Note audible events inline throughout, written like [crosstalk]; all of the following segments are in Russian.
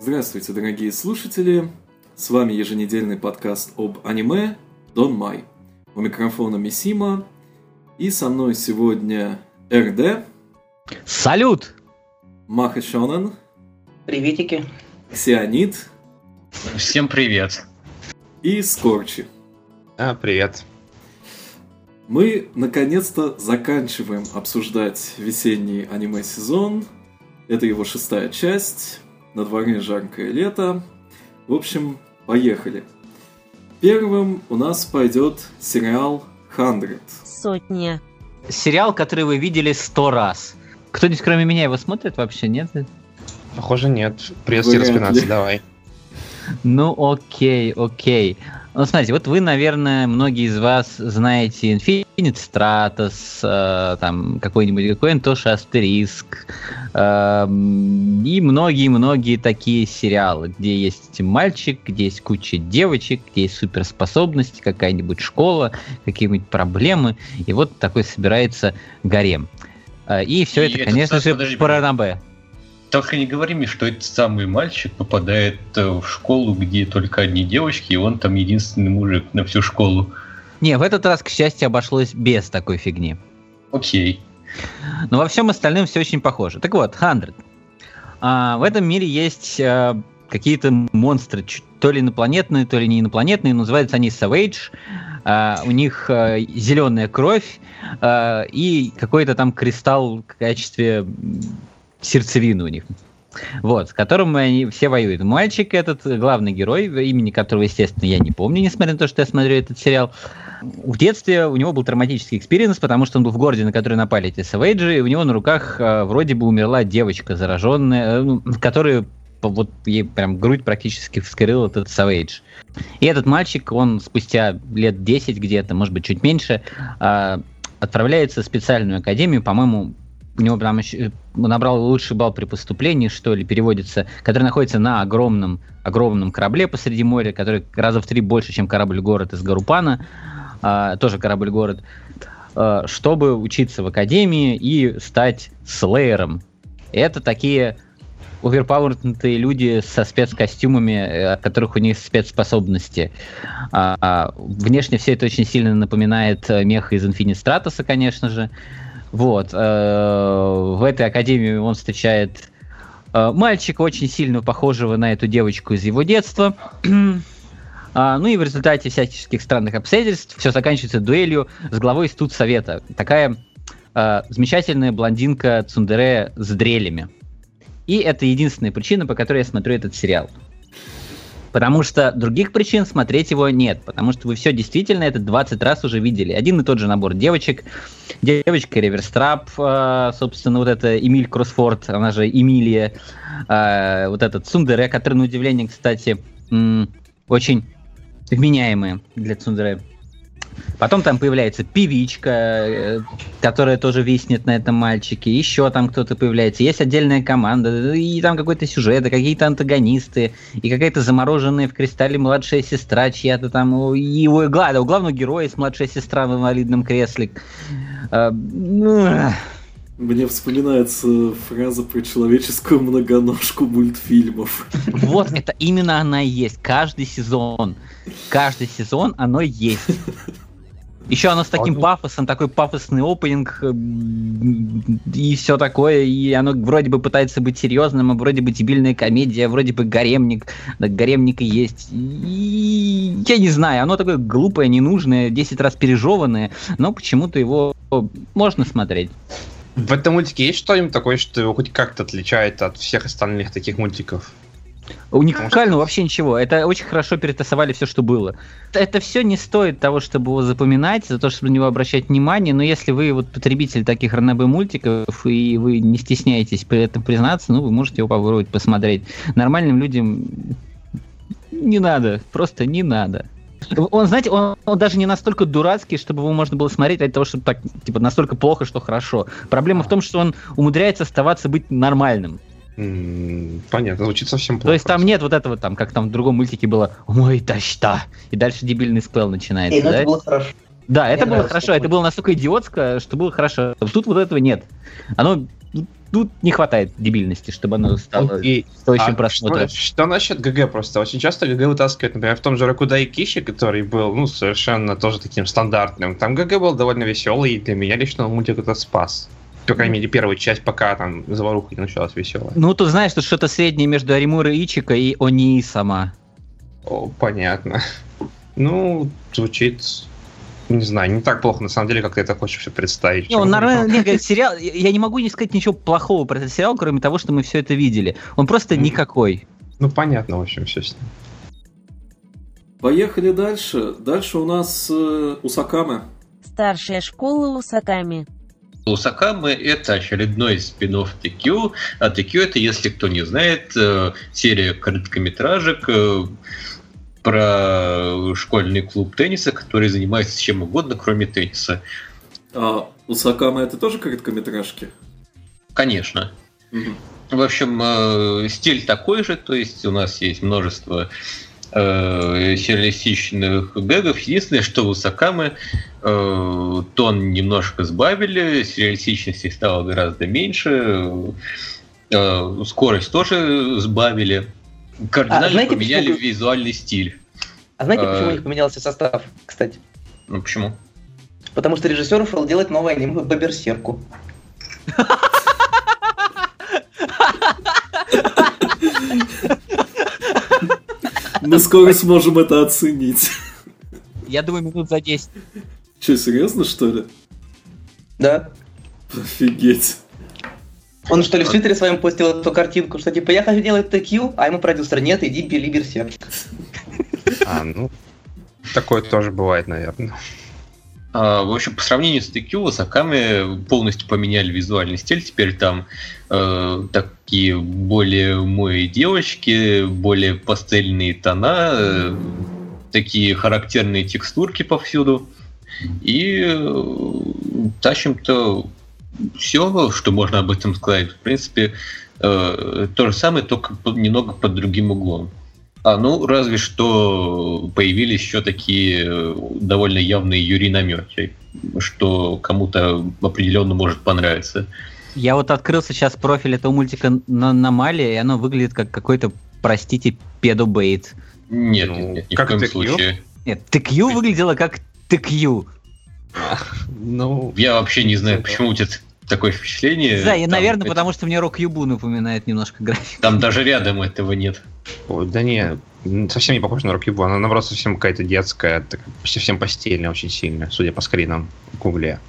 Здравствуйте, дорогие слушатели! С вами еженедельный подкаст об аниме Дон Май. У микрофона Мисима. И со мной сегодня РД. Салют! Маха Шонен. Приветики. Ксионит. Всем привет. И Скорчи. А, привет. Мы наконец-то заканчиваем обсуждать весенний аниме-сезон. Это его шестая часть. На дворе жаркое лето. В общем, поехали. Первым у нас пойдет сериал «Хандред». Сотня. Сериал, который вы видели сто раз. Кто-нибудь кроме меня его смотрит вообще, нет? Похоже, нет. Ли. распинаться, давай. Ну, окей, окей. Ну, смотрите, вот вы, наверное, многие из вас знаете Infinite Stratos, э, там, какой-нибудь, какой-нибудь тоже Астериск, э, и многие-многие такие сериалы, где есть мальчик, где есть куча девочек, где есть суперспособности, какая-нибудь школа, какие-нибудь проблемы, и вот такой собирается гарем. Э, И все И это, это, конечно же, ранобэ. Только не говори мне, что этот самый мальчик попадает э, в школу, где только одни девочки, и он там единственный мужик на всю школу. Не, в этот раз, к счастью, обошлось без такой фигни. Окей. Но во всем остальном все очень похоже. Так вот, 100. А, в этом мире есть а, какие-то монстры, то ли инопланетные, то ли не инопланетные. Называются они Savage. А, у них зеленая кровь а, и какой-то там кристалл в качестве м, сердцевины у них. Вот, с которым они все воюют. Мальчик этот, главный герой, имени которого, естественно, я не помню, несмотря на то, что я смотрю этот сериал. В детстве у него был травматический experience, потому что он был в городе, на который напали эти Savage и, и у него на руках э, вроде бы умерла девочка зараженная, э, ну, по- вот ей прям грудь практически вскрыл этот Savage. И этот мальчик, он спустя лет 10 где-то, может быть, чуть меньше, э, отправляется в специальную академию, по-моему, у него там еще он набрал лучший балл при поступлении, что ли, переводится, который находится на огромном, огромном корабле посреди моря, который раза в три больше, чем корабль-город из Гарупана, а, тоже корабль-город, а, чтобы учиться в академии и стать слеером. Это такие оверпауэрнутые люди со спецкостюмами, э, от которых у них спецспособности. А, внешне все это очень сильно напоминает э, мех из Infinite Stratos, конечно же. Вот. э, В этой академии он встречает э, мальчика, очень сильно похожего на эту девочку из его детства. А, Ну и в результате всяческих странных обстоятельств все заканчивается дуэлью с главой студсовета. Такая э, замечательная блондинка Цундере с дрелями. И это единственная причина, по которой я смотрю этот сериал. Потому что других причин смотреть его нет. Потому что вы все действительно это 20 раз уже видели. Один и тот же набор девочек. Девочка Реверстрап, э, собственно, вот это Эмиль Кроссфорд, она же Эмилия. э, вот этот Цундере, который, на удивление, кстати, очень вменяемая для Цундере. Потом там появляется певичка, э, которая тоже виснет на этом мальчике. Еще там кто-то появляется. Есть отдельная команда, и там какой-то сюжет, и какие-то антагонисты, и какая-то замороженная в кристалле младшая сестра чья-то там. И у, гла- у главного героя есть младшая сестра в инвалидном кресле. А, Мне вспоминается фраза про человеческую многоножку мультфильмов. Вот это именно она и есть. Каждый сезон. Каждый сезон оно есть. Еще оно с таким Ладно. пафосом, такой пафосный опенинг э, и все такое, и оно вроде бы пытается быть серьезным, а вроде бы дебильная комедия, вроде бы гаремник, да, гаремник и есть. И я не знаю, оно такое глупое, ненужное, 10 раз пережеванное, но почему-то его можно смотреть. В этом мультике есть что-нибудь такое, что его хоть как-то отличает от всех остальных таких мультиков? Уникально вообще ничего. Это очень хорошо перетасовали все, что было. Это все не стоит того, чтобы его запоминать, за то, чтобы на него обращать внимание. Но если вы вот потребитель таких ранобэ мультиков и вы не стесняетесь при этом признаться, ну вы можете его попробовать посмотреть. Нормальным людям не надо, просто не надо. Он, знаете, он, он даже не настолько дурацкий, чтобы его можно было смотреть ради того, чтобы так, типа, настолько плохо, что хорошо. Проблема в том, что он умудряется оставаться быть нормальным. Понятно, звучит совсем плохо. То есть там нет вот этого, там, как там в другом мультике было «Ой, да что?» И дальше дебильный спел начинается, И ну да? это было хорошо. Да, это Мне было нравится хорошо, это было настолько идиотско, что было хорошо. Тут вот этого нет. Оно тут не хватает дебильности, чтобы оно стало Окей. стоящим А просмотра. Что, что насчет ГГ просто? Очень часто ГГ вытаскивают, например, в том же Ракудай Киши, который был, ну, совершенно тоже таким стандартным. Там ГГ был довольно веселый, и для меня лично мультик этот спас. По крайней мере, первую часть, пока там заваруха не началась веселая. Ну, тут знаешь, тут что-то среднее между Оримура Ичика и Они-сама. О, понятно. Ну, звучит, не знаю, не так плохо, на самом деле, как ты это хочешь все представить. Не, он нормально, не говорит, сериал, я не могу не сказать ничего плохого про этот сериал, кроме того, что мы все это видели. Он просто Мгм. никакой. Ну, понятно, в общем, все с ним. Поехали дальше. Дальше у нас э, Усакаме. Старшая школа Усаками. Усакамы это очередной спин-офф TQ, а TQ это, если кто не знает, э, серия короткометражек э, про школьный клуб тенниса, который занимается чем угодно, кроме тенниса. А Усакаме это тоже короткометражки? Конечно. Мгм. В общем, э, стиль такой же, то есть у нас есть множество э, сюрреалистичных гэгов. Единственное, что в Усакаме э, тон немножко сбавили, сюрреалистичности стало гораздо меньше, э, скорость тоже сбавили. Кардинально А знаете, поменяли почему- визуальный стиль. А знаете, Э. почему у них поменялся состав, кстати? Ну почему? Потому что режиссер ушел делать новое аниме по Берсерку. Мы скоро сможем это оценить. Я думаю, минут за 10. Че, серьезно, что ли? Да. Офигеть. Он что ли в Твиттере своем постил эту картинку, что типа я хочу делать TQ, а ему продюсер, нет, иди бери Берсерк. А, ну, такое тоже бывает, наверное. А, В общем, по сравнению с TQ, Васаками полностью поменяли визуальный стиль. Теперь там э, такие более мои девочки, более пастельные тона, э, такие характерные текстурки повсюду. И э, тащим-то все, что можно об этом сказать. В принципе, э, то же самое, только немного под другим углом. А, ну, разве что появились еще такие э, довольно явные Юрий намеки, что кому-то определенно может понравиться. Я вот открыл сейчас профиль этого мультика на Намале, и оно выглядит как какой-то, простите, педобейт. Нет, Ну, нет, нет, ни как в коем случае. Нет, TQ выглядело как TQ. Ну, Я вообще не знаю, почему у тебя такое впечатление. Да, и, Там наверное, это- потому что мне Рок Юбу напоминает немножко график. Там даже рядом этого нет. ой, да не, совсем не похоже на Рокибу, она наоборот совсем какая-то детская, так, совсем постельная очень сильно, судя по скринам в гугле.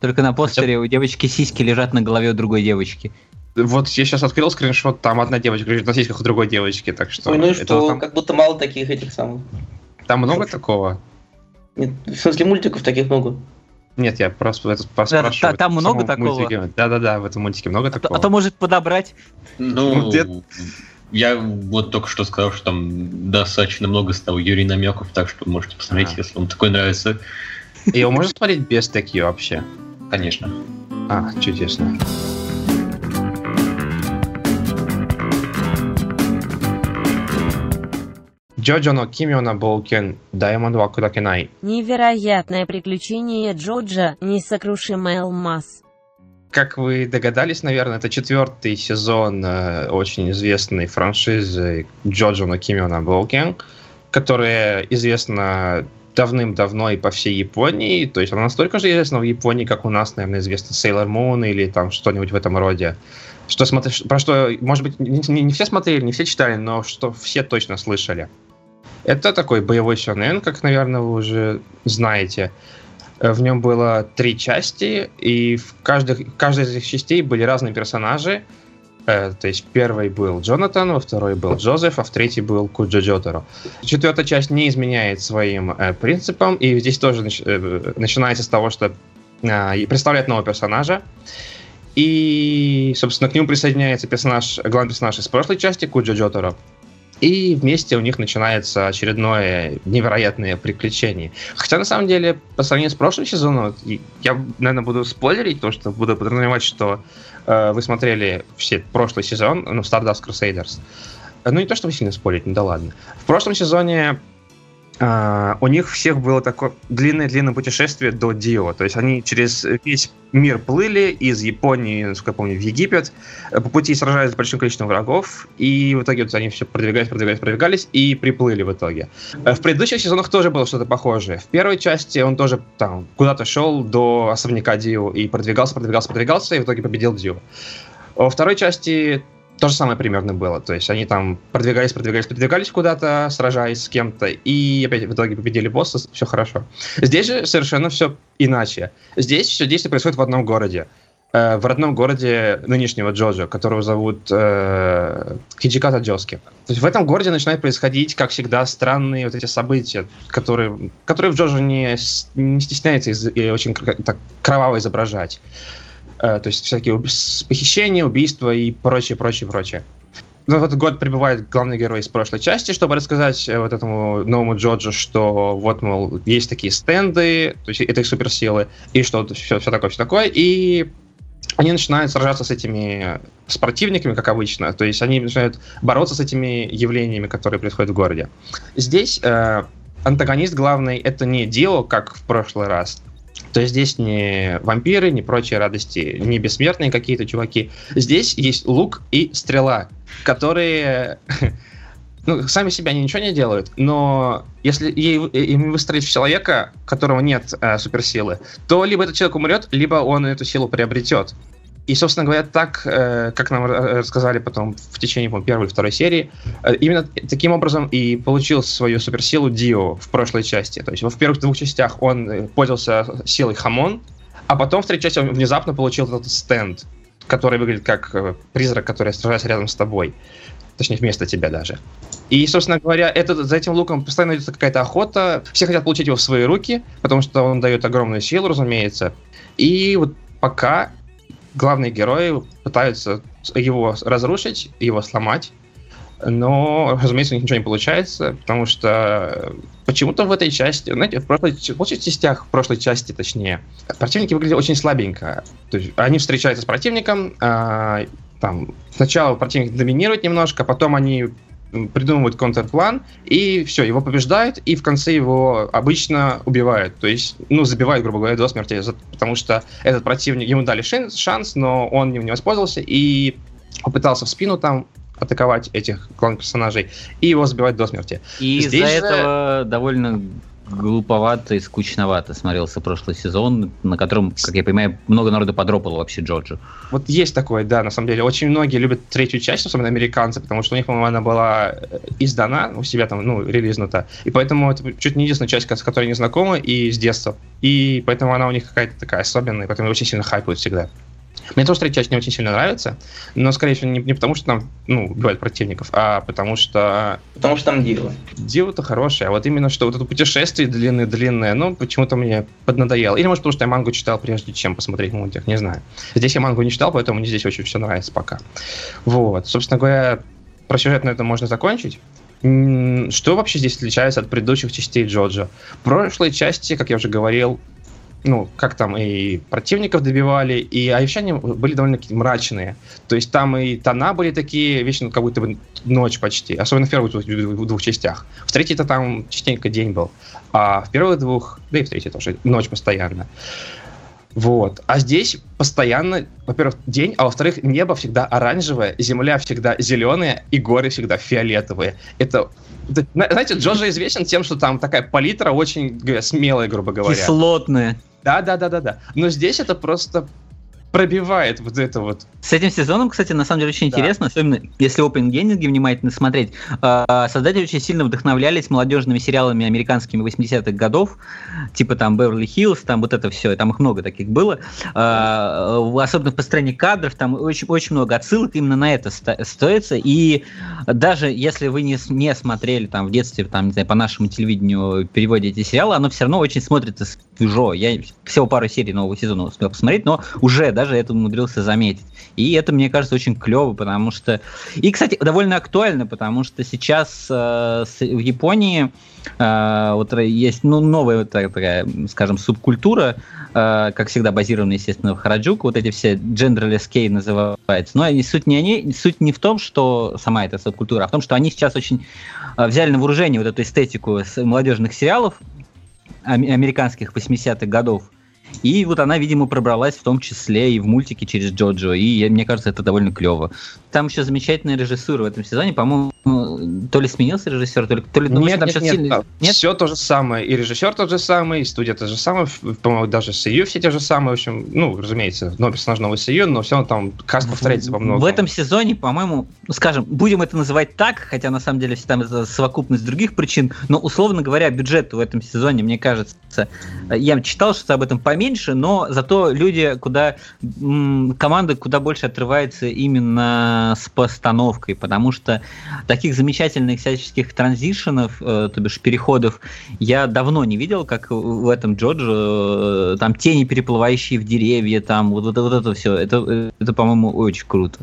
Только на постере у девочки сиськи лежат на голове у другой девочки. Вот я сейчас открыл скриншот, там одна девочка лежит на сиськах у другой девочки, так что... Ой, ну и что, Там, как будто мало таких этих самых. там много такого? Нет, в смысле мультиков таких много. Нет, я просто это спрашиваю. там в много такого? мультике. Да-да-да, в этом мультике много А то, такого. а то может подобрать. Ну, Ну, где- я вот только что сказал, что там достаточно много стало Юрий намеков, так что можете посмотреть, А. если вам такое нравится. И Его можно смотреть без такие вообще? Конечно. А, чудесно. Джоджо но Кимио на Боукен Даймонд Ваку Дакенай. Невероятное приключение Джоджа, несокрушимый алмаз. Как вы догадались, наверное, это четвертый сезон э, очень известной франшизы Джоджо но Кимио на Боукен, которая известна давным-давно и по всей Японии. То есть она настолько же известна в Японии, как у нас, наверное, известна Sailor Moon или там что-нибудь в этом роде. Что смотришь, про что, может быть, не- не все смотрели, не все читали, но что все точно слышали. Это такой боевой сёнэн, как, наверное, вы уже знаете. Э, В нем было три части, и в каждой, в каждой из этих частей были разные персонажи. Э, То есть первый был Джонатан, во второй был Джозеф, а в третий был Куджо Джотаро. Четвертая часть не изменяет своим э, принципам, и здесь тоже нач- э, начинается с того, что э, представляет нового персонажа. И, собственно, к нему присоединяется персонаж, главный персонаж из прошлой части, Куджо Джотаро. И вместе у них начинается очередное невероятное приключение. Хотя, на самом деле, по сравнению с прошлым сезоном, я, наверное, буду спойлерить, то, что буду подразумевать, что э, вы смотрели все прошлый сезон, ну, Stardust Crusaders. Э, Ну, не то, чтобы сильно спорить, ну да ладно. В прошлом сезоне а, у них всех было такое длинное-длинное путешествие до Дио. То есть они через весь мир плыли из Японии, насколько я помню, в Египет. По пути сражались с большим количеством врагов. И в итоге вот они все продвигались, продвигались, продвигались и приплыли в итоге. В предыдущих сезонах тоже было что-то похожее. В первой части он тоже там куда-то шел до особняка Дио и продвигался, продвигался, продвигался, и в итоге победил Дио. Во второй части то же самое примерно было. То есть они там продвигались, продвигались, продвигались куда-то, сражаясь с кем-то, и опять в итоге победили босса, все хорошо. Здесь же совершенно все иначе. Здесь все действие происходит в одном городе. Э, в родном городе нынешнего Джоджо, которого зовут э, Хиджиката Джоски. То есть в этом городе начинают происходить, как всегда, странные вот эти события, которые, которые в Джоджо не, не стесняется и очень так кроваво изображать. Э, то есть всякие похищения, убийства и прочее, прочее, прочее. Ну, в этот год прибывает главный герой из прошлой части, чтобы рассказать э, вот этому новому Джоджу, что вот, мол, есть такие стенды, то есть это их суперсилы, и что все, все такое, все такое, и они начинают сражаться с этими с противниками, как обычно, то есть они начинают бороться с этими явлениями, которые происходят в городе. Здесь э, антагонист главный это не Дио, как в прошлый раз, то есть здесь не вампиры, не прочие радости, не бессмертные какие-то чуваки. Здесь есть лук и стрела, которые [laughs] ну, сами себя они ничего не делают, но если им выстроить в человека, которого нет э, суперсилы, то либо этот человек умрет, либо он эту силу приобретет. И, собственно говоря, так, э, как нам рассказали потом в течение по первой или второй серии, э, именно таким образом и получил свою суперсилу Дио в прошлой части. То есть в первых двух частях он э, пользовался силой Хамон, а потом в третьей части он внезапно получил этот стенд, который выглядит как призрак, который сражается рядом с тобой. Точнее, вместо тебя даже. И, собственно говоря, это, за этим луком постоянно идет какая-то охота. Все хотят получить его в свои руки, потому что он дает огромную силу, разумеется. И вот пока главные герои пытаются его разрушить, его сломать, но, разумеется, у них ничего не получается, потому что почему-то в этой части, знаете, в прошлой, в прошлой частях, в прошлой части, точнее, противники выглядели очень слабенько. То есть они встречаются с противником, а, там, сначала противник доминирует немножко, потом они придумывают контрплан, и все, его побеждают, и в конце его обычно убивают. То есть, ну, забивают, грубо говоря, до смерти, потому что этот противник, ему дали шанс, но он не воспользовался и попытался в спину там атаковать этих главных персонажей и его забивать до смерти. И из-за этого довольно глуповато и скучновато смотрелся прошлый сезон, на котором, как я понимаю, много народу подропало вообще Джорджу. Вот есть такое, да, на самом деле. Очень многие любят третью часть, особенно американцы, потому что у них, по-моему, она была э, издана, у себя там, ну, релизнута. И поэтому это чуть не единственная часть, с которой они знакомы, и с детства. И поэтому она у них какая-то такая особенная, поэтому очень сильно хайпуют всегда. Мне тоже третья часть не очень сильно нравится, но, скорее всего, не, не потому, что там ну, убивают противников, а потому что... Потому что там дело. Дело-то хорошее, а вот именно что вот это путешествие длинное-длинное, ну, почему-то мне поднадоело. Или, может, потому что я мангу читал, прежде чем посмотреть мультик, не знаю. Здесь я мангу не читал, поэтому мне здесь очень все нравится пока. Вот, собственно говоря, про сюжет на этом можно закончить. Что вообще здесь отличается от предыдущих частей Джоджо? В прошлой части, как я уже говорил, ну, как там и противников добивали, и ощущения были довольно-таки мрачные. То есть там и тона были такие, вечно как будто бы ночь почти, особенно в первых двух, двух частях. В третьей-то там частенько день был, а в первых двух, да и в третьей тоже, ночь постоянно. Вот. А здесь постоянно, во-первых, день, а во-вторых, небо всегда оранжевое, земля всегда зеленая и горы всегда фиолетовые. Это знаете, Джоджо известен тем, что там такая палитра очень смелая, грубо говоря. Кислотная. Да, да, да, да, да. Но здесь это просто пробивает вот это вот. С этим сезоном, кстати, на самом деле очень да. интересно, особенно если опенгейнинги внимательно смотреть. А, создатели очень сильно вдохновлялись молодежными сериалами американскими 80-х годов, типа там Беверли Хиллз, там вот это все, там их много таких было. А, особенно в построении кадров, там очень, очень много отсылок именно на это стоится. И даже если вы не, не смотрели там в детстве, там, не знаю, по нашему телевидению переводе эти сериалы, оно все равно очень смотрится свежо. Я всего пару серий нового сезона успел посмотреть, но уже даже это умудрился заметить. И это, мне кажется, очень клево, потому что... И, кстати, довольно актуально, потому что сейчас э, с, в Японии э, вот есть ну, новая такая, скажем, субкультура, э, как всегда базированная, естественно, в Хараджуку, вот эти все genderless kei называются. Но суть не, они, суть не в том, что сама эта субкультура, а в том, что они сейчас очень э, взяли на вооружение вот эту эстетику молодежных сериалов, американских 80-х годов, и вот она, видимо, пробралась в том числе и в мультике через Джоджо. И мне кажется, это довольно клево. Там еще замечательная режиссура в этом сезоне. По-моему, то ли сменился режиссер, то ли... То ли ну, нет, нет, нет, сильно... нет, все то же самое. И режиссер тот же самый, и студия то же самое. По-моему, даже Сию все те же самые. В общем, ну, разумеется, но персонаж новый Сию, но все равно там каст повторяется во многом. В этом сезоне, по-моему, ну, скажем, будем это называть так, хотя на самом деле там это совокупность других причин, но, условно говоря, бюджет в этом сезоне, мне кажется, я читал что-то об этом поменьше, но зато люди куда команда куда больше отрывается именно с постановкой, потому что таких замечательных всяческих транзишенов, э, то бишь переходов, я давно не видел, как в этом Джорджо, э, там тени, переплывающие в деревья, там вот, вот, вот это все, это, это по-моему, очень круто.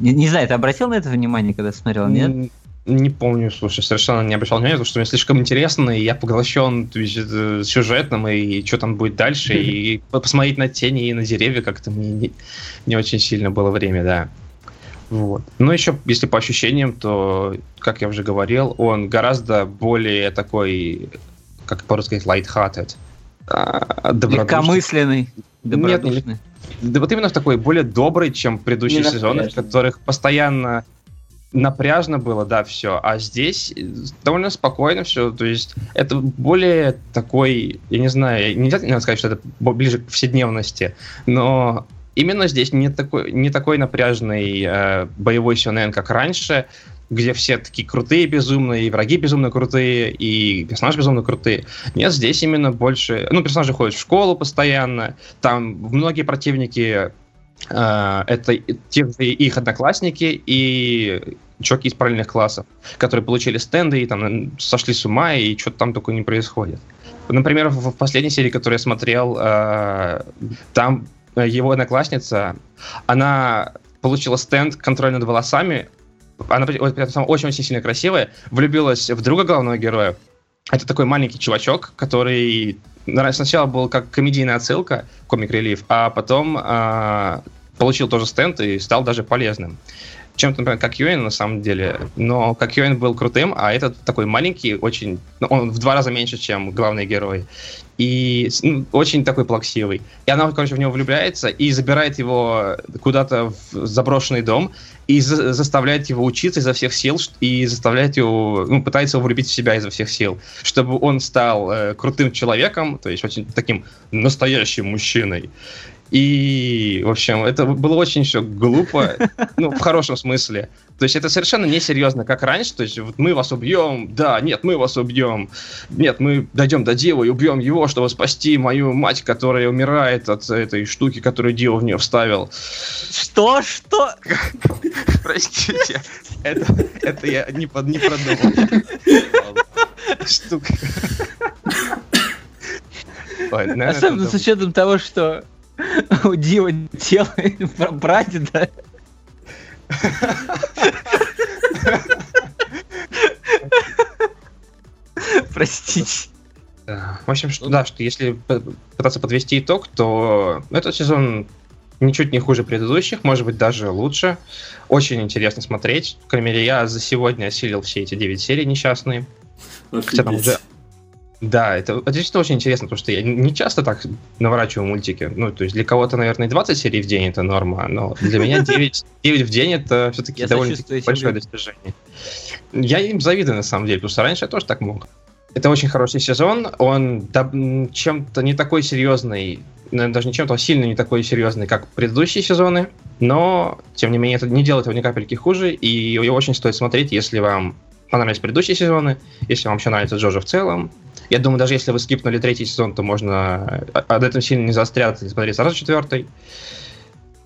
Не, не знаю, ты обратил на это внимание, когда смотрел, нет? Не помню, слушай, совершенно не обращал внимания, потому что мне слишком интересно, и я поглощен есть, э, сюжетным, и что там будет дальше, [laughs] и посмотреть на тени и на деревья как-то мне не, не очень сильно было время, да. Вот. Ну, еще, если по ощущениям, то, как я уже говорил, он гораздо более такой, как по-русски сказать, light-hearted. А, Легкомысленный, добродушный. Нет, да вот именно такой более добрый, чем предыдущие сезоны, в которых постоянно напряжно было, да, все. А здесь довольно спокойно все. То есть это более такой, я не знаю, нельзя не сказать, что это ближе к повседневности, но именно здесь не такой, не такой напряжный э, боевой сюнен, как раньше, где все такие крутые безумные, и враги безумно крутые, и персонажи безумно крутые. Нет, здесь именно больше... Ну, персонажи ходят в школу постоянно, там многие противники э, это те их одноклассники и чуваки из параллельных классов, которые получили стенды и там сошли с ума, и что-то там такое не происходит. Например, в последней серии, которую я смотрел, э, там его одноклассница, она получила стенд контроль над волосами, она очень-очень сильно красивая, влюбилась в друга главного героя. Это такой маленький чувачок, который сначала был как комедийная отсылка, комик-релив, а потом э, получил тоже стенд и стал даже полезным. Чем-то, например, как Юэн на самом деле, но как Юэн был крутым, а этот такой маленький, очень, ну, он в два раза меньше, чем главный герой, и ну, очень такой плаксивый. И она, короче, в него влюбляется и забирает его куда-то в заброшенный дом и за заставляет его учиться изо всех сил и заставляет его, ну, пытается его влюбить в себя изо всех сил, чтобы он стал э, крутым человеком, то есть очень таким настоящим мужчиной. И, в общем, это было очень все глупо, [laughs] ну, в хорошем смысле. То есть это совершенно несерьезно, как раньше. То есть вот мы вас убьем, да, нет, мы вас убьем. Нет, мы дойдем до Девы и убьем его, чтобы спасти мою мать, которая умирает от этой штуки, которую Дева в нее вставил. Что? Что? [laughs] Простите, это, это я не, под, не продумал. Штука. Особенно с учетом того, что [laughs] у Дива тело [laughs] прадеда. [laughs] Простите. В общем, что, да, что если пытаться подвести итог, то этот сезон ничуть не хуже предыдущих, может быть, даже лучше. Очень интересно смотреть. По крайней мере, я за сегодня осилил все эти 9 серий несчастные. Офигеть. Хотя там уже да, это, это действительно очень интересно, потому что я не часто так наворачиваю мультики. Ну, то есть для кого-то, наверное, 20 серий в день это норма, но для меня 9, 9 [laughs] в день это все-таки довольно большое достижение. Я им завидую, на самом деле, потому что раньше я тоже так мог. Это очень хороший сезон, он чем-то не такой серьезный, даже не чем-то, а сильно не такой серьезный, как предыдущие сезоны, но, тем не менее, это не делает его ни капельки хуже, и его очень стоит смотреть, если вам понравились предыдущие сезоны, если вам еще нравится Джоджо в целом, я думаю, даже если вы скипнули третий сезон, то можно от этом сильно не заостряться и смотреть сразу четвертый.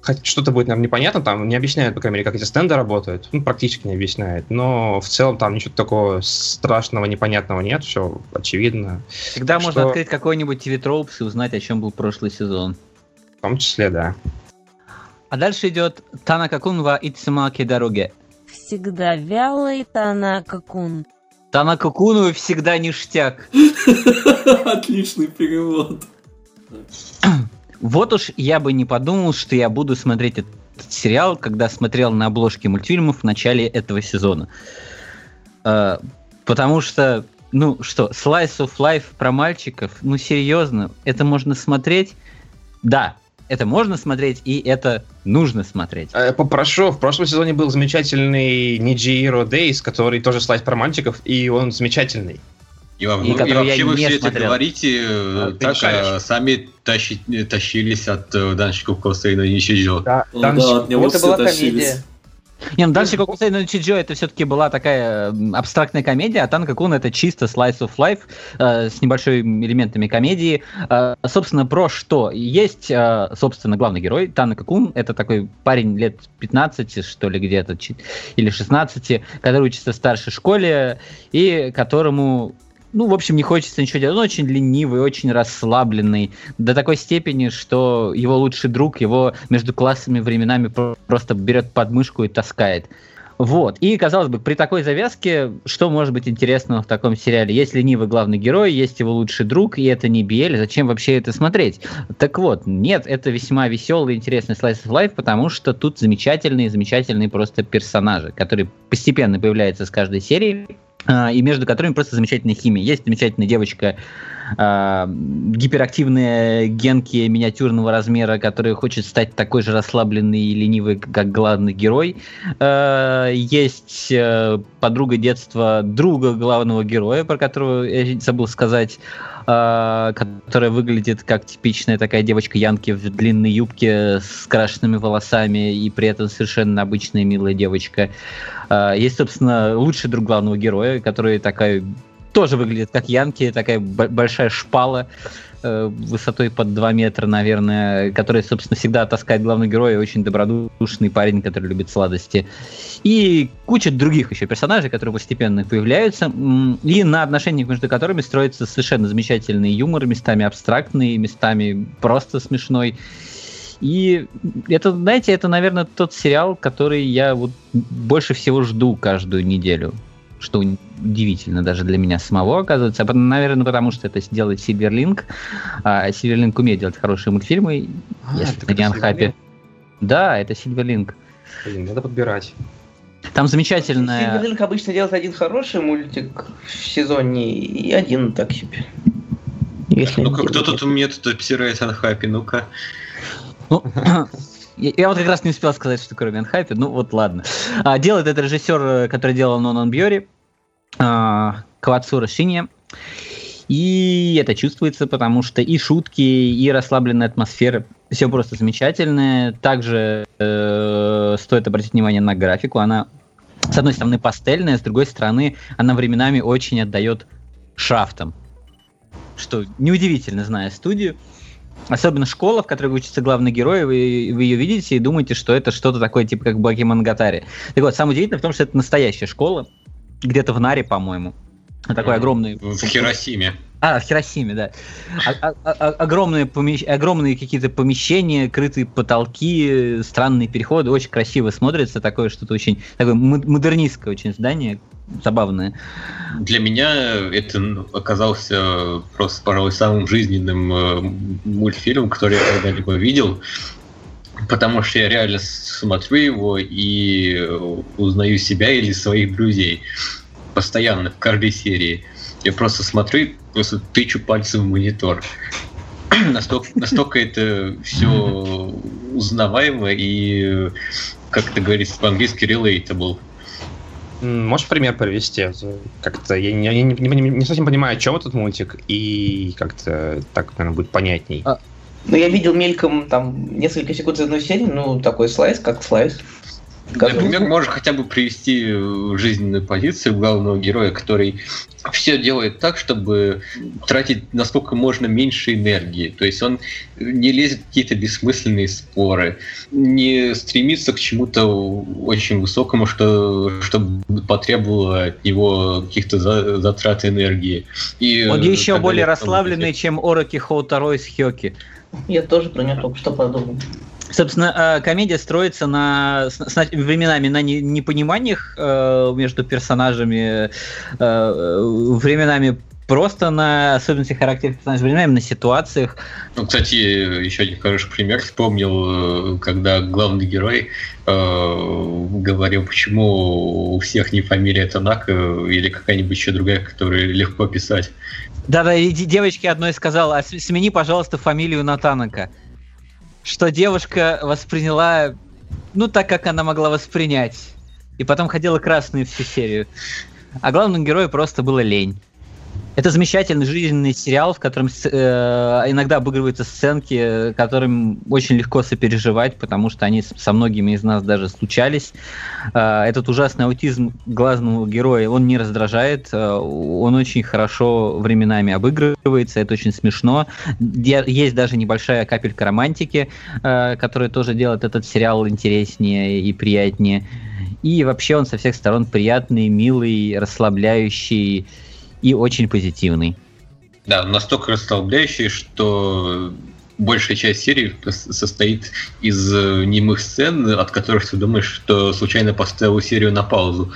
хоть что-то будет, наверное, непонятно, там не объясняют, по крайней мере, как эти стенды работают, ну, практически не объясняют, но в целом там ничего такого страшного, непонятного нет, все очевидно. Всегда Так можно что- открыть какой-нибудь TV-тропс и узнать, о чем был прошлый сезон. В том числе, да. А дальше идет Танакакунва Ицумаки дороге. Всегда вялый Танака-кун. Танакакуну всегда ништяк. [laughs] Отличный перевод. [clears throat] Вот уж я бы не подумал, что я буду смотреть этот сериал, когда смотрел на обложке мультфильмов в начале этого сезона. Э, Потому что, ну что, Slice of Life про мальчиков, ну серьезно, это можно смотреть? Да, это можно смотреть, и это нужно смотреть. Э, Попрошу, в прошлом сезоне был замечательный Нижиро Дейс, который тоже слайд про мальчиков, и он замечательный. И, во- И и который вообще вы все это смотрел. говорите, э, А, ты так а сами тащи- тащились от э, Данщиков Косейна Ничиджо. Да, Ну да, от него Это все была тащились. комедия. Не, ну дальше Кокусей no Чиджо это все-таки была такая абстрактная комедия, а Танка Кун это чисто slice of life э, с небольшими элементами комедии. Э, собственно, про что? Есть, э, собственно, главный герой Танка Кун, это такой парень лет 15, что ли, где-то, или 16, который учится в старшей школе, и которому ну, в общем, не хочется ничего делать. Он очень ленивый, очень расслабленный. До такой степени, что его лучший друг его между классами временами про- просто берет под мышку и таскает. Вот. И, казалось бы, при такой завязке, что может быть интересного в таком сериале? Есть ленивый главный герой, есть его лучший друг, и это не Биэль. Зачем вообще это смотреть? Так вот, нет, это весьма веселый интересный slice of life, потому что тут замечательные, замечательные просто персонажи, которые постепенно появляются с каждой серии, и между которыми просто замечательная химия. Есть замечательная девочка, а, гиперактивная Генки миниатюрного размера, которая хочет стать такой же расслабленной и ленивой, как главный герой. А, Есть э, подруга детства друга главного героя, про которого я забыл сказать, а, которая выглядит как типичная такая девочка Янки в длинной юбке с крашенными волосами и при этом совершенно обычная милая девочка. А, Есть, собственно, лучший друг главного героя, который такая тоже выглядит как Янки, такая большая шпала э, высотой под 2 метра, наверное, который, собственно, всегда таскает главный герой, очень добродушный парень, который любит сладости. И куча других еще персонажей, которые постепенно появляются, и на отношениях между которыми строится совершенно замечательный юмор, местами абстрактный, местами просто смешной. И это, знаете, это, наверное, тот сериал, который я вот больше всего жду каждую неделю. Что удивительно даже для меня самого, оказывается. А Наверное, потому что это делает Сильверлинг. А Сильверлинг умеет делать хорошие мультфильмы, А, если это Янхапе. Сильверлинг? Да, это Сильверлинг. Блин, надо подбирать. Там замечательная... Сильверлинг обычно делает один хороший мультик в сезоне и один так себе. Если Ну-ка, не кто тут мне тут обсирает анхапи, ну-ка. Ну, [laughs] [clears throat] я, я вот как раз не успел сказать, что кроме Анхайпе, ну вот ладно. А, делает это режиссер, э, который делал Нонон Бьори, а, Кавацура Шинья. И это чувствуется, потому что и шутки, и расслабленная атмосфера, все просто замечательное. Также э, стоит обратить внимание на графику. Она, с одной стороны, пастельная, с другой стороны, она временами очень отдает шафтам. Что неудивительно, зная студию. Особенно школа, в которой учится главный герой, вы, вы ее видите и думаете, что это что-то такое, типа как Бакимангатари. Так вот, самое удивительное в том, что это настоящая школа, где-то в Наре, по-моему. Такой огромный... В Хиросиме. А, в Хиросиме, да. А- а- а- огромные, помещ- огромные какие-то помещения, крытые потолки, странные переходы, очень красиво смотрится, такое что-то очень, такое мо- модернистское очень здание, забавное. Для меня это ну, оказался просто, пожалуй, самым жизненным э, мультфильмом, который я когда-либо видел. Потому что я реально смотрю его и э, узнаю себя или своих друзей. Постоянно, в каждой серии. Я просто смотрю, просто тычу пальцем в монитор. [clears throat] настолько, настолько это все узнаваемо и, как это говорится по-английски, relatable. Можешь пример привести? Как-то я не, я не- не- не совсем понимаю, о чем этот мультик, и как-то так, наверное, будет понятней. А, Ну, я видел мельком там несколько секунд из одной серии, ну, такой слайс, как слайс. Например, можно хотя бы привести э, жизненную позицию главного героя, который все делает так, чтобы тратить насколько можно меньше энергии. То есть он не лезет в какие-то бессмысленные споры, не стремится к чему-то очень высокому, что, чтобы потребовало от него каких-то за, затрат энергии. И он еще более расслабленный, чем Ороки Хоутарой с Хёки. Я тоже про него только что подумал. Собственно, э, комедия строится на с, с, временами на непониманиях э, между персонажами, э, временами просто на особенности характера персонажа, временами на ситуациях. Ну, кстати, еще один хороший пример вспомнил, э, когда главный герой э, говорил, почему у всех не фамилия Танака или какая-нибудь еще другая, которую легко писать. Да-да, и девочке одной сказал, а смени, пожалуйста, фамилию на Танака что девушка восприняла, ну, так, как она могла воспринять. И потом ходила красной всю серию. А главному герою просто было лень. Это замечательный жизненный сериал, в котором э, иногда обыгрываются сценки, которым очень легко сопереживать, потому что они со многими из нас даже случались. Э, этот ужасный аутизм главного героя, он не раздражает, э, он очень хорошо временами обыгрывается, это очень смешно. Есть даже небольшая капелька романтики, э, которая тоже делает этот сериал интереснее и приятнее. И вообще он со всех сторон приятный, милый, расслабляющий и очень позитивный. Да, настолько расслабляющий, что большая часть серии состоит из э, немых сцен, от которых ты думаешь, что случайно поставил серию на паузу.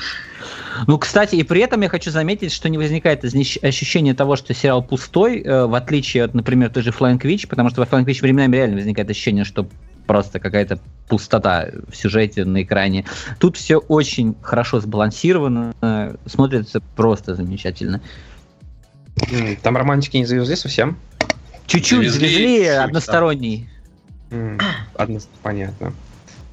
Ну, кстати, и при этом я хочу заметить, что не возникает ощущение того, что сериал пустой, э, в отличие от, например, той же Flying Witch, потому что во Flying Witch временами реально возникает ощущение, что просто какая-то пустота в сюжете на экране. Тут все очень хорошо сбалансировано, смотрится просто замечательно. Там романтики не завезли совсем? Чуть-чуть завезли, завезли односторонний. Одно... Понятно.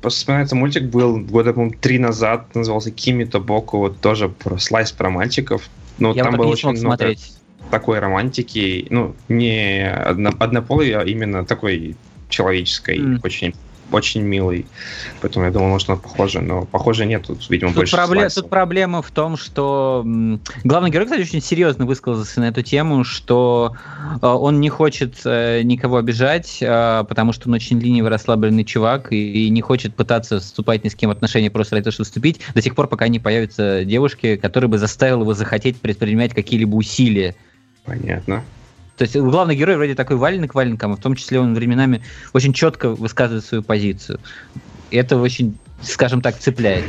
Просто вспоминается мультик был года, по три назад, назывался Кими Тобоку, вот тоже про слайс про мальчиков. Но Я там было очень много смотреть. такой романтики, ну, не одно, однополой, а именно такой человеческой, mm. очень очень милый. Поэтому я думал, может, он похоже, но похоже нет. Тут, видимо, тут больше пробле- Тут проблема в том, что главный герой, кстати, очень серьезно высказался на эту тему, что э, он не хочет э, никого обижать, э, потому что он очень ленивый, расслабленный чувак и, и не хочет пытаться вступать ни с кем в отношения просто ради того, чтобы вступить, до тех пор, пока не появятся девушки, которые бы заставили его захотеть предпринимать какие-либо усилия. Понятно. То есть главный герой вроде такой валенок валенком, а в том числе он временами очень четко высказывает свою позицию. И это очень, скажем так, цепляет.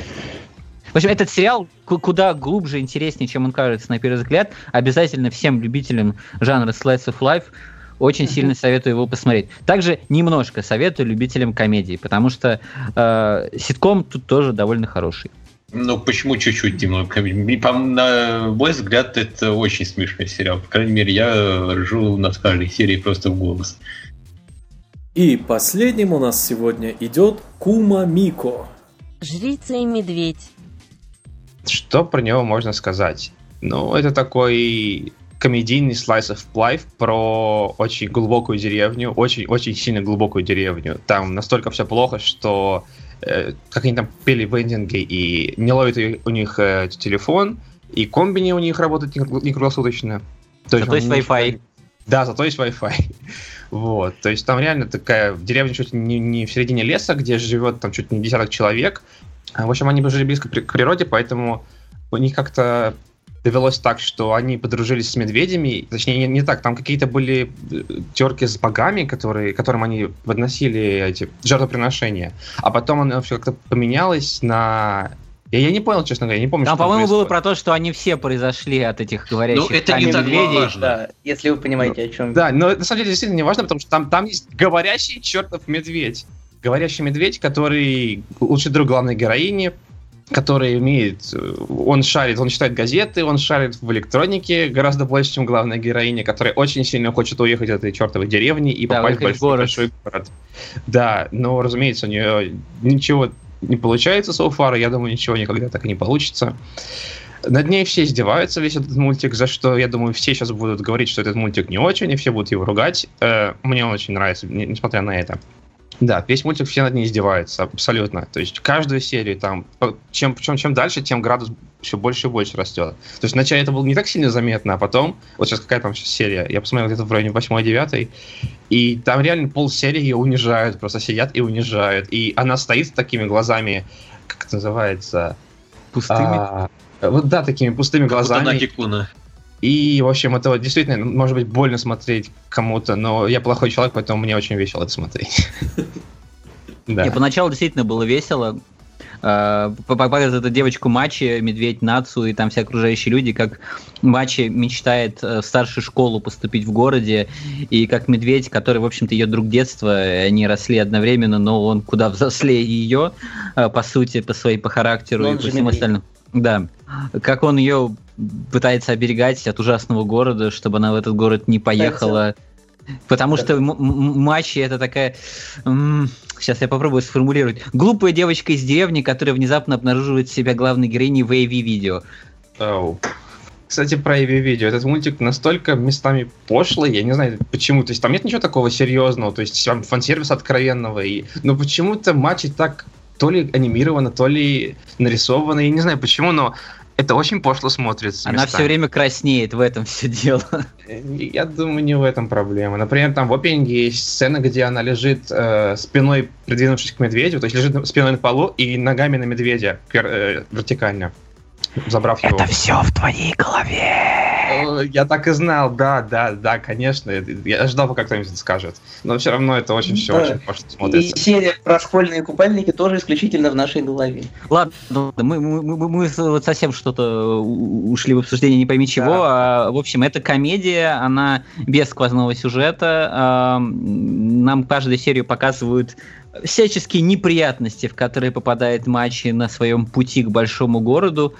В общем, этот сериал куда глубже, интереснее, чем он кажется на первый взгляд. Обязательно всем любителям жанра Slice of Life очень mm-hmm. сильно советую его посмотреть. Также немножко советую любителям комедии, потому что э, ситком тут тоже довольно хороший. Ну, почему чуть-чуть, Дима? На мой взгляд, это очень смешной сериал. По крайней мере, я ржу над каждой серией просто в голос. И последним у нас сегодня идет Кума Мико. Жрица и медведь. Что про него можно сказать? Ну, это такой комедийный slice of life про очень глубокую деревню, очень-очень сильно глубокую деревню. Там настолько все плохо, что Э, как они там пели вендинги, и не ловит у них э, телефон, и комбини у них работают не круглосуточно. То зато есть Wi-Fi. Да, зато есть Wi-Fi. [laughs] вот, то есть там реально такая деревня чуть не, не в середине леса, где живет там чуть не десяток человек. В общем, они жили близко к природе, поэтому у них как-то довелось так, что они подружились с медведями, точнее, не, не так, там какие-то были э, терки с богами, которые, которым они подносили эти жертвоприношения, а потом оно все как-то поменялось на я, я не понял, честно говоря, я не помню, Там, по-моему, было про то, что они все произошли от этих говорящих ну, это не так медведей. Важно. Да, если вы понимаете, ну, о чем. Да, но на самом деле действительно не важно, потому что там, там есть говорящий чертов медведь. Говорящий медведь, который лучший друг главной героини, который умеет, он шарит, он читает газеты, он шарит в электронике гораздо больше, чем главная героиня, которая очень сильно хочет уехать от этой чертовой деревни и да, попасть в большой, город. большой город. Да, но, разумеется, у нее ничего не получается so far, я думаю, ничего никогда так и не получится. Над ней все издеваются, весь этот мультик, за что, я думаю, все сейчас будут говорить, что этот мультик не очень, и все будут его ругать. Э, мне он очень нравится, несмотря на это. Да, весь мультик все над ней издеваются, абсолютно. То есть каждую серию там, чем, чем, чем дальше, тем градус все больше и больше растет. То есть вначале это было не так сильно заметно, а потом, вот сейчас какая там сейчас серия, я посмотрел где-то в районе 8-9, и там реально полсерии ее унижают, просто сидят и унижают. И она стоит с такими глазами, как это называется? Пустыми? А, вот да, такими пустыми глазами. Кикуна. И, в общем, это вот действительно, может быть, больно смотреть кому-то, но я плохой человек, поэтому мне очень весело это смотреть. [laughs] Да. И поначалу действительно было весело. А, показывает эту девочку Мачи, Медведь, Нацу и там все окружающие люди, как Мачи мечтает э, в старшую школу поступить в городе, и как Медведь, который, в общем-то, ее друг детства, они росли одновременно, но он куда взрослее ее, э, по сути, по своей, по характеру но и по всему остальному. Да. Как он ее пытается оберегать от ужасного города, чтобы она в этот город не поехала. Потому что Мачи это такая... Сейчас я попробую сформулировать. Глупая девочка из деревни, которая внезапно обнаруживает себя главной героиней в AV-видео. Oh. Кстати, про AV-видео. Этот мультик настолько местами пошлый, я не знаю почему. То есть там нет ничего такого серьезного, то есть там фан-сервис откровенного. И... Но почему-то матчи так то ли анимировано, то ли нарисовано. Я не знаю почему, но это очень пошло смотрится. Она местами. все время краснеет, в этом все дело. Я думаю, не в этом проблема. Например, там в опенинге есть сцена, где она лежит э, спиной, придвинувшись к медведю, то есть лежит спиной на полу и ногами на медведя э, вертикально, забрав его. Это все в твоей голове. Э, я так и знал, да, да, да, конечно. Я ждал, пока кто-нибудь скажет. Но все равно это очень все да. очень пошло смотрится. И серия про школьные купальники тоже исключительно в нашей голове. Ладно, мы, мы, мы, мы вот совсем что-то ушли в обсуждение не пойми чего. Да. А, в общем, это комедия, она без сквозного сюжета. А, нам каждую серию показывают всяческие неприятности, в которые попадает Мачи на своем пути к большому городу.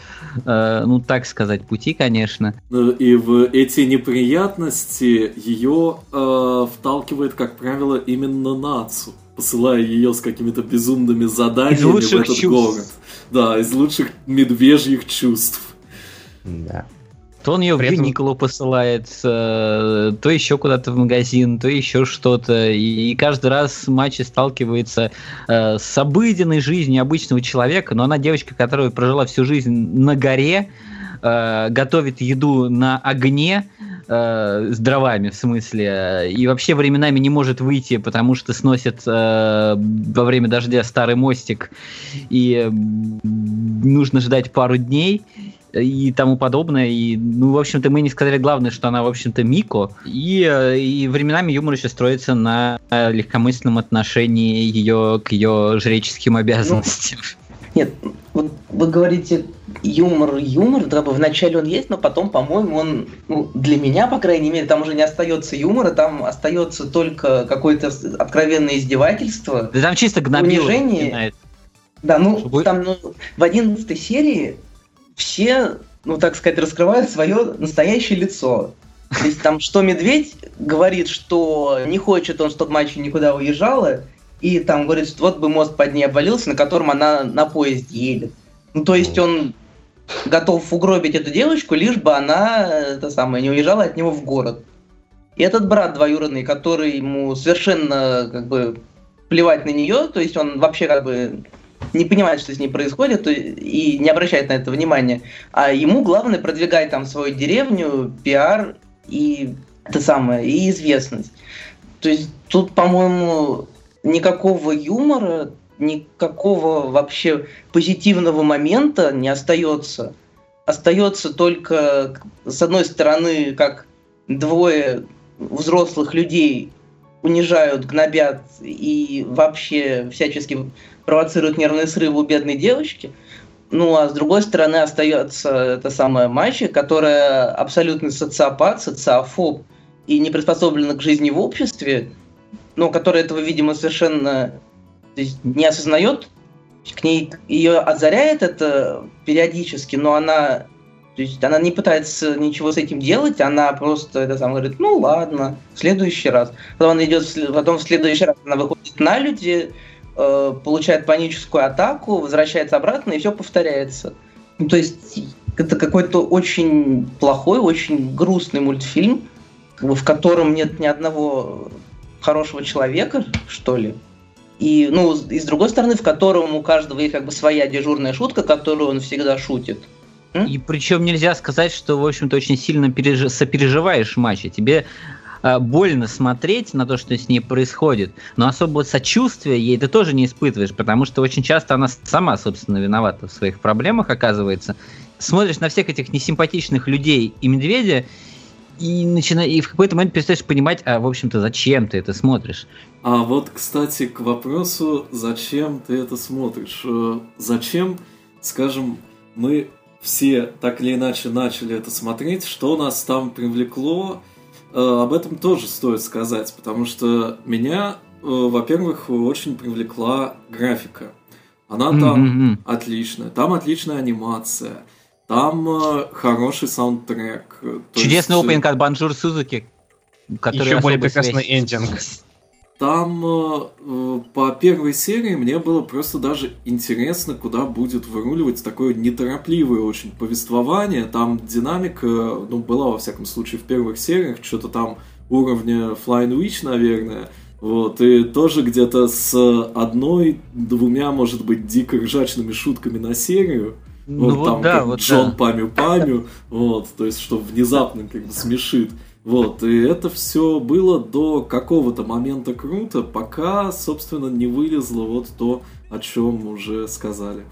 Э, ну, так сказать, пути, конечно. Ну, и в эти неприятности ее э, вталкивает, как правило, именно Нацу, посылая ее с какими-то безумными заданиями в этот чувств. город. Да, из лучших медвежьих чувств. Да. То он ее в этом... Николу посылает, э, то еще куда-то в магазин, то еще что-то. И, каждый раз матч сталкивается э, с обыденной жизнью обычного человека. Но она девочка, которая прожила всю жизнь на горе, э, готовит еду на огне, с дровами, в смысле, и вообще временами не может выйти, потому что сносит э, во время дождя старый мостик, и нужно ждать пару дней и тому подобное. И, ну, в общем-то, мы не сказали главное, что она, в общем-то, Мико. И, э, и временами юмор еще строится на легкомысленном отношении ее к ее жреческим обязанностям. Ну, нет, вот вы говорите юмор, юмор, да, вначале он есть, но потом, по-моему, он, ну, для меня, по крайней мере, там уже не остается юмора, там остается только какое-то откровенное издевательство. Да там чисто гнобило. Унижение. Да, ну, Чтобы... там ну, в одиннадцатой серии все, ну так сказать, раскрывают свое настоящее лицо. То есть там что Медведь говорит, что не хочет он, чтобы мальчик никуда уезжала, и там говорит, что вот бы мост под ней обвалился, на котором она на поезде едет. Ну, то есть он готов угробить эту девочку, лишь бы она, это самое, не уезжала от него в город. И этот брат двоюродный, который ему совершенно как бы плевать на нее, то есть он вообще как бы не понимает, что с ней происходит, и не обращает на это внимания. А ему главное продвигать там свою деревню, пиар и это самое, и известность. То есть тут, по-моему, никакого юмора, никакого вообще позитивного момента не остается. Остается только, с одной стороны, как двое взрослых людей унижают, гнобят и вообще всячески провоцирует нервные срывы у бедной девочки. Ну, а с другой стороны остается эта самая Мачи, которая абсолютный социопат, социофоб и не приспособлена к жизни в обществе, но которая этого, видимо, совершенно не осознает. К ней ее озаряет это периодически, но она то есть она не пытается ничего с этим делать, она просто это сам говорит, ну ладно, в следующий раз. Потом она идет, потом в следующий раз она выходит на люди, э, получает паническую атаку, возвращается обратно, и все повторяется. Ну, то есть это какой-то очень плохой, очень грустный мультфильм, в котором нет ни одного хорошего человека, что ли. и, ну, и с другой стороны, в котором у каждого есть как бы своя дежурная шутка, которую он всегда шутит. И причем нельзя сказать, что, в общем-то, очень сильно переж... сопереживаешь матче. Тебе больно смотреть на то, что с ней происходит, но особого сочувствия ей ты тоже не испытываешь, потому что очень часто она сама, собственно, виновата в своих проблемах, оказывается. Смотришь на всех этих несимпатичных людей и медведя, и, начина... и в какой-то момент перестаешь понимать, а, в общем-то, зачем ты это смотришь. А вот, кстати, к вопросу, зачем ты это смотришь? Э, зачем, скажем, мы все так или иначе начали это смотреть, что нас там привлекло, э, об этом тоже стоит сказать, потому что меня, э, во-первых, очень привлекла графика. Она там mm-hmm. отличная, там отличная анимация, там э, хороший саундтрек. Чудесный есть... опенинг от Bonjour Suzuki, который Еще более прекрасный эндинг. Там э, по первой серии мне было просто даже интересно, куда будет выруливать такое неторопливое очень повествование. Там динамика, ну, была во всяком случае в первых сериях, что-то там уровня Flying Witch, наверное. Вот, и тоже где-то с одной, двумя, может быть, дико ржачными шутками на серию. Ну вот, вот там, да, вот Джон да. Памю-Памю, вот, то есть, что внезапно как бы смешит. Вот, и это все было до какого-то момента круто, пока, собственно, не вылезло вот то, о чем уже сказали.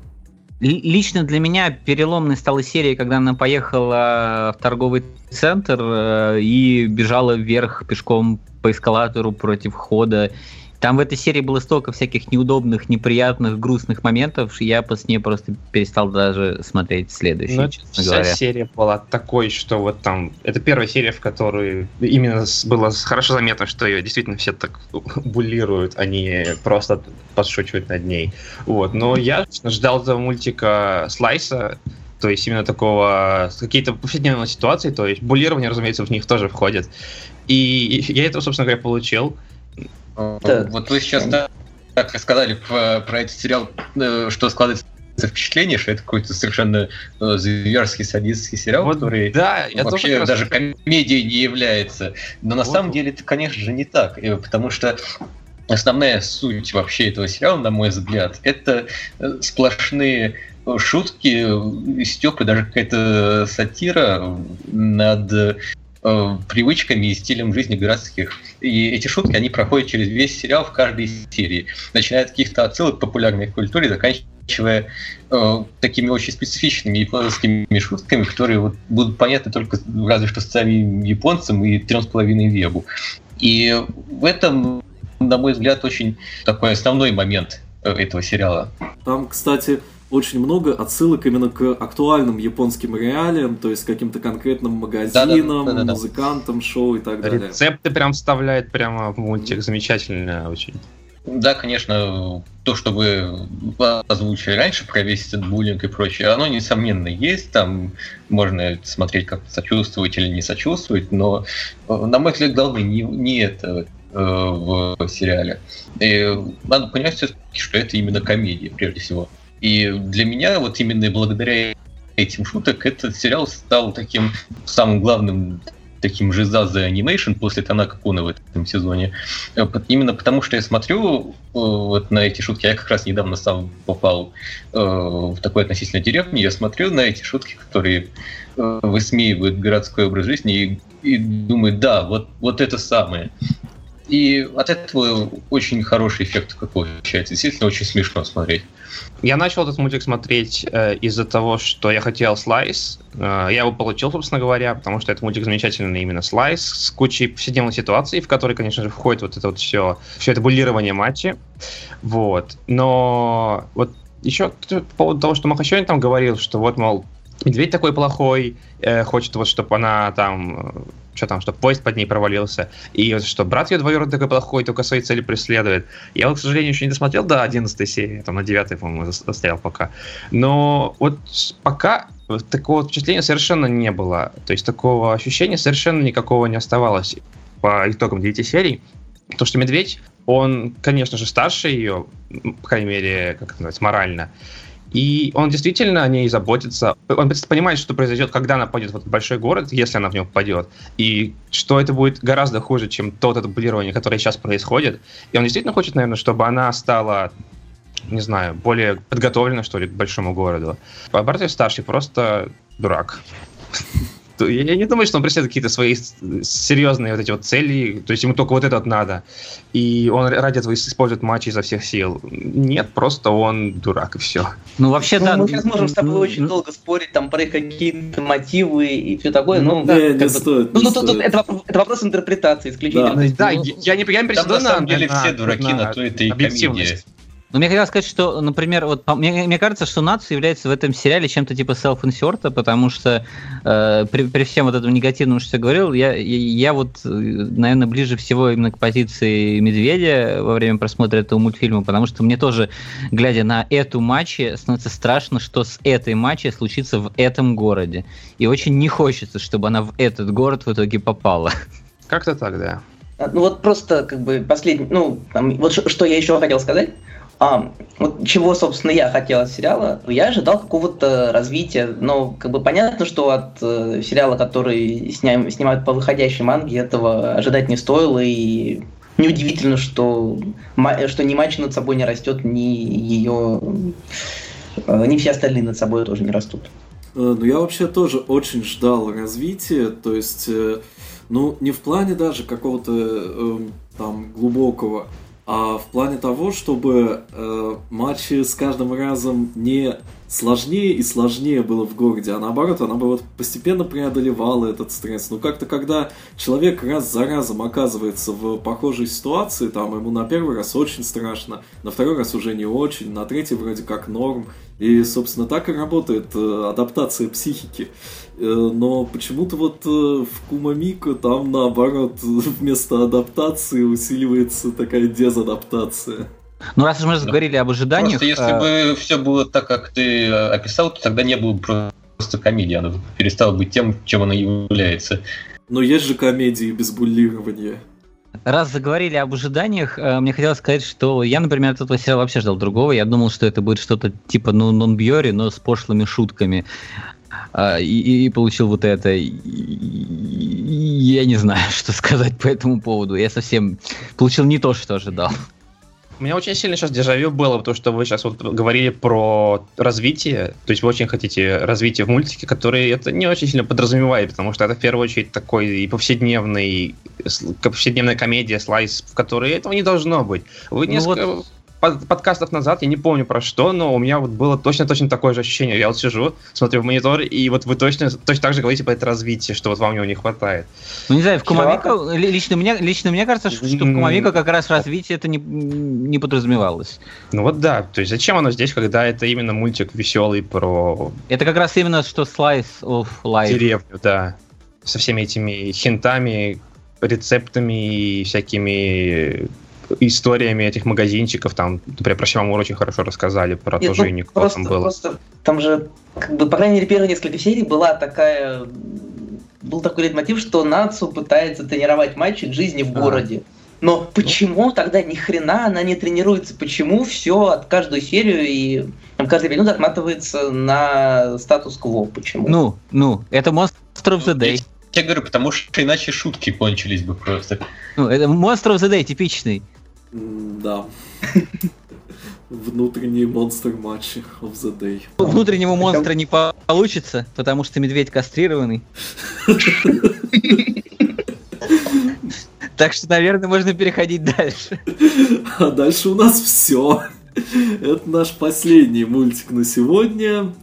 Лично для меня переломной стала серия, когда она поехала в торговый центр э, и бежала вверх пешком по эскалатору против входа там в этой серии было столько всяких неудобных, неприятных, грустных моментов, что я после нее просто перестал даже смотреть следующую, ну, честно вся говоря. серия была такой, что вот там... Это первая серия, в которой именно было хорошо заметно, что ее действительно все так [laughs] буллируют, они просто подшучивают над ней. Вот. Но я ждал этого мультика Слайса, то есть именно такого, какие-то повседневные ситуации, то есть буллирование, разумеется, в них тоже входит. И я это, собственно говоря, получил. Да. Вот вы сейчас так, так рассказали про, про этот сериал, э, что складывается впечатление, что это какой-то совершенно э, зверский садистский сериал, вот, который да, я вообще даже комедией не является. Но на вот. самом деле это, конечно же, не так, э, потому что основная суть вообще этого сериала, на мой взгляд, это сплошные шутки, стёбы, даже какая-то сатира над Э, привычками и стилем жизни городских. И эти шутки, они проходят через весь сериал в каждой серии. Начиная от каких-то отсылок к популярной культуре, заканчивая э, такими очень специфичными японскими шутками, которые вот будут понятны только разве что самим японцам и трем с половиной вебу. И в этом, на мой взгляд, очень такой основной момент этого сериала. Там, кстати, очень много отсылок именно к актуальным японским реалиям, то есть каким-то конкретным магазинам, да, да, да, да, музыкантам, шоу и так далее. Рецепты прям вставляет прямо в мультик, замечательно очень. Да, конечно, то, что вы озвучили раньше про весь этот буллинг и прочее, оно, несомненно, есть. Там можно смотреть, как сочувствовать или не сочувствовать, но, на мой взгляд, главное не, не это э, в сериале. И надо понимать все-таки, что это именно комедия, прежде всего. И для меня вот именно благодаря этим шуток этот сериал стал таким самым главным таким же за анимейшн после Танака Куна в этом сезоне. Э, именно потому, что я смотрю э, вот на эти шутки. Я как раз недавно сам попал э, в такой относительно деревню. Я смотрю на эти шутки, которые высмеивают городской образ жизни и, и думаю, да, вот, вот это самое. И от этого очень хороший эффект получается. Действительно очень смешно смотреть. Я начал этот мультик смотреть э, из-за того, что я хотел слайс. Э, я его получил, собственно говоря, потому что это мультик замечательный именно слайс с кучей повседневных ситуаций, в которые, конечно же, входит вот это вот все, все это буллирование матча. Вот. Но вот еще по поводу того, что Махачевин там говорил, что вот, мол, медведь такой плохой, э, хочет вот, чтобы она там что там, что поезд под ней провалился, и что брат ее двоюродный такой плохой, только свои цели преследует. Я к сожалению, еще не досмотрел до 11 серии, там на 9, по-моему, застрял пока. Но вот пока такого впечатления совершенно не было. То есть такого ощущения совершенно никакого не оставалось по итогам 9 серий. То, что Медведь, он, конечно же, старше ее, по крайней мере, как это называется, морально. И он действительно о ней заботится. Он понимает, что произойдет, когда она пойдет в этот большой город, если она в него попадет. И что это будет гораздо хуже, чем это дублирование, которое сейчас происходит. И он действительно хочет, наверное, чтобы она стала не знаю, более подготовлена, что ли, к большому городу. А старший просто дурак. Я не думаю, что он преследует какие-то свои серьезные вот эти вот цели, то есть ему только вот это надо, и он ради этого использует матчи изо всех сил. Нет, просто он дурак, и все. Ну, вообще, ну, да. Мы сейчас можем с тобой ну, очень ну, долго спорить там про их какие-то мотивы и все такое, ну, да, не, не стоит, ну, ну, тут, это, это вопрос интерпретации исключительно. Да, да я, я не, я не претендую на... На самом деле все дураки, на, на то это и комедия. Но мне хотелось сказать, что, например, вот мне, мне кажется, что Нацу является в этом сериале чем-то типа селф-инсерта, потому что э, при, при всем вот этом негативном, что я говорил, я, я, я вот, э, наверное, ближе всего именно к позиции Медведя во время просмотра этого мультфильма, потому что мне тоже, глядя на эту матч, становится страшно, что с этой матчей случится в этом городе. И очень не хочется, чтобы она в этот город в итоге попала. Как-то так, да. Ну вот просто как бы последний, ну, там, вот что я еще хотел сказать. А, вот чего, собственно, я хотел от сериала? Я ожидал какого-то развития, но как бы понятно, что от э, сериала, который сня... снимают по выходящей манге, этого ожидать не стоило, и неудивительно, что, что ни матч над собой не растет, ни ее... Э, ни все остальные над собой тоже не растут. Э, ну, я вообще тоже очень ждал развития, то есть, э, ну, не в плане даже какого-то э, там глубокого а в плане того, чтобы э, матчи с каждым разом не сложнее и сложнее было в городе, а наоборот, она бы вот постепенно преодолевала этот стресс. Ну, как-то, когда человек раз за разом оказывается в похожей ситуации, там, ему на первый раз очень страшно, на второй раз уже не очень, на третий вроде как норм, и, собственно, так и работает э, адаптация психики. Э, но почему-то вот э, в Кумамико там, наоборот, [laughs] вместо адаптации усиливается такая дезадаптация. Ну, раз уж мы заговорили об ожиданиях... Просто если бы все было так, как ты описал, то тогда не было бы просто комедии, она перестала быть тем, чем она является. Но есть же комедии без буллирования. Раз заговорили об ожиданиях, э, мне хотелось сказать, что я, например, от этого сериала вообще ждал другого. Я думал, что это будет что-то типа ну, нон-бьори, но с пошлыми шутками. А, и, и получил вот это. Я не знаю, [laughs] что сказать по этому поводу. Я совсем получил не то, что ожидал. У меня очень сильно сейчас дежавю было, потому что вы сейчас вот говорили про развитие, то есть вы очень хотите развитие в мультике, который это не очень сильно подразумевает, потому что это в первую очередь такой и повседневный, повседневная комедия, слайс, в которой этого не должно быть. Вы ну несколько... Вот подкастов назад, я не помню про что, но у меня вот было точно-точно такое же ощущение. Я вот сижу, смотрю в монитор, и вот вы точно, точно так же говорите про это развитие, что вот вам его не хватает. Ну, не знаю, в Кумамико, лично мне, лично мне кажется, что, что в Кумамико как раз развитие это не, не подразумевалось. Ну вот да, то есть зачем оно здесь, когда это именно мультик веселый про... Это как раз именно что Slice of Life. Деревню, да. Со всеми этими хинтами, рецептами и всякими историями этих магазинчиков, там, например, про Симамуру очень хорошо рассказали, про Нет, то ну, кто просто, там было. Просто, там же, как бы, по крайней мере, первые несколько серий была такая, был такой лейтмотив, что Нацу пытается тренировать мальчик жизни в а. городе. Но почему тогда ни хрена она не тренируется? Почему все от каждую серию и там, каждая минута отматывается на статус-кво? Почему? Ну, ну, это Monster of the Day. Я говорю, потому что иначе шутки кончились бы просто. Ну, это Monster of the Day типичный. Да. [laughs] Внутренний монстр матчи of the day. Внутреннего монстра не получится, потому что медведь кастрированный. Так что, наверное, можно переходить дальше. А дальше у нас все. Это наш последний мультик на сегодня.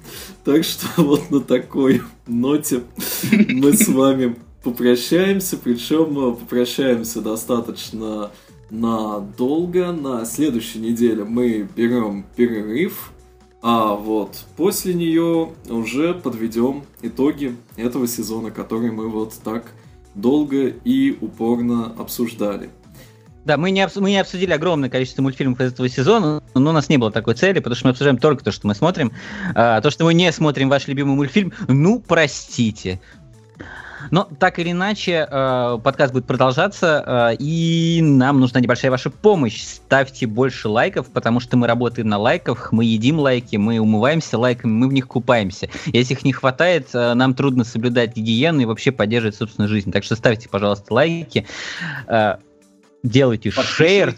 Так что [laughs] вот на такой ноте мы с вами попрощаемся. Причем попрощаемся достаточно надолго. На следующей неделе мы берем перерыв, а вот после нее уже подведем итоги этого сезона, который мы вот так долго и упорно обсуждали. Да, мы не, обс- мы не обсудили огромное количество мультфильмов из этого сезона, но у нас не было такой цели, потому что мы обсуждаем только то, что мы смотрим. А, то, что мы не смотрим ваш любимый мультфильм, ну, простите. Но так или иначе, э, подкаст будет продолжаться, э, и нам нужна небольшая ваша помощь. Ставьте больше лайков, потому что мы работаем на лайках, мы едим лайки, мы умываемся лайками, мы в них купаемся. Если их не хватает, э, нам трудно соблюдать гигиену и вообще поддерживать собственную жизнь. Так что ставьте, пожалуйста, лайки, э, делайте шейр.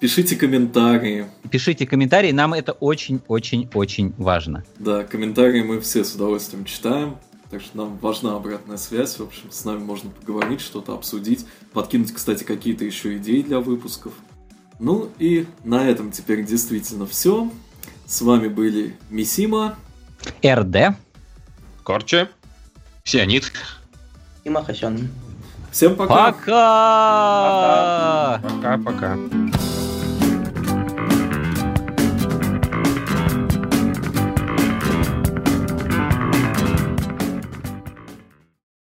Пишите комментарии. Пишите комментарии, нам это очень-очень-очень важно. Да, комментарии мы все с удовольствием читаем. Так что нам важна обратная связь. В общем, с нами можно поговорить, что-то обсудить. Подкинуть, кстати, какие-то еще идеи для выпусков. Ну и на этом теперь действительно все. С вами были Мисима. РД. Корче. Сионит. И Махачан. Всем пока. Пока. Пока-пока.